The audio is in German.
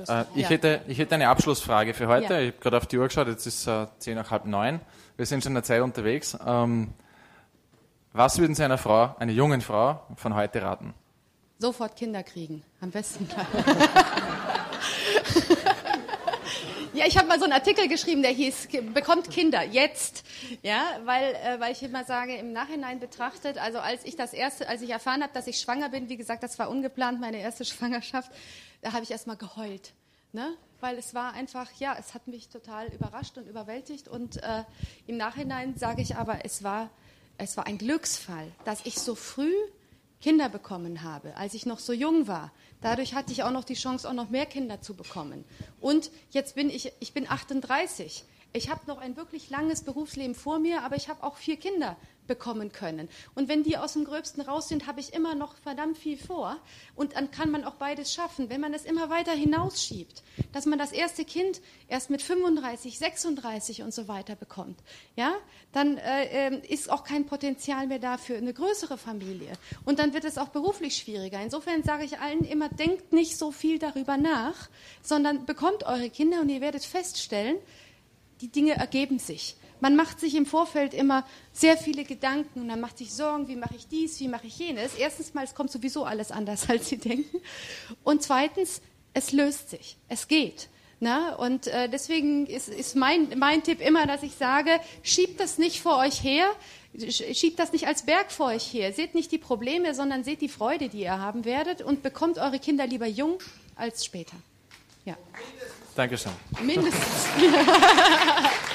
Äh, ich, ja. hätte, ich hätte eine Abschlussfrage für heute. Ja. Ich habe gerade auf die Uhr geschaut, jetzt ist es äh, zehn nach halb neun. Wir sind schon in der Zeit unterwegs. Ähm, was würden Sie einer Frau, einer jungen Frau von heute raten? Sofort Kinder kriegen, am besten. ja, ich habe mal so einen Artikel geschrieben, der hieß "Bekommt Kinder jetzt", ja, weil äh, weil ich immer sage im Nachhinein betrachtet, also als ich das erste, als ich erfahren habe, dass ich schwanger bin, wie gesagt, das war ungeplant, meine erste Schwangerschaft, da habe ich erst mal geheult, ne? Weil es war einfach, ja, es hat mich total überrascht und überwältigt und äh, im Nachhinein sage ich aber, es war es war ein Glücksfall, dass ich so früh Kinder bekommen habe, als ich noch so jung war. Dadurch hatte ich auch noch die Chance, auch noch mehr Kinder zu bekommen. Und jetzt bin ich, ich bin 38. Ich habe noch ein wirklich langes Berufsleben vor mir, aber ich habe auch vier Kinder bekommen können. Und wenn die aus dem Gröbsten raus sind, habe ich immer noch verdammt viel vor. Und dann kann man auch beides schaffen, wenn man es immer weiter hinausschiebt, dass man das erste Kind erst mit 35, 36 und so weiter bekommt. Ja, dann äh, äh, ist auch kein Potenzial mehr da für eine größere Familie. Und dann wird es auch beruflich schwieriger. Insofern sage ich allen immer, denkt nicht so viel darüber nach, sondern bekommt eure Kinder und ihr werdet feststellen, die Dinge ergeben sich. Man macht sich im Vorfeld immer sehr viele Gedanken und dann macht sich Sorgen, wie mache ich dies, wie mache ich jenes. Erstens mal, es kommt sowieso alles anders, als Sie denken. Und zweitens, es löst sich, es geht. Na, und äh, deswegen ist, ist mein, mein Tipp immer, dass ich sage, schiebt das nicht vor euch her, sch- schiebt das nicht als Berg vor euch her. Seht nicht die Probleme, sondern seht die Freude, die ihr haben werdet und bekommt eure Kinder lieber jung als später. Ja, Dankeschön. mindestens.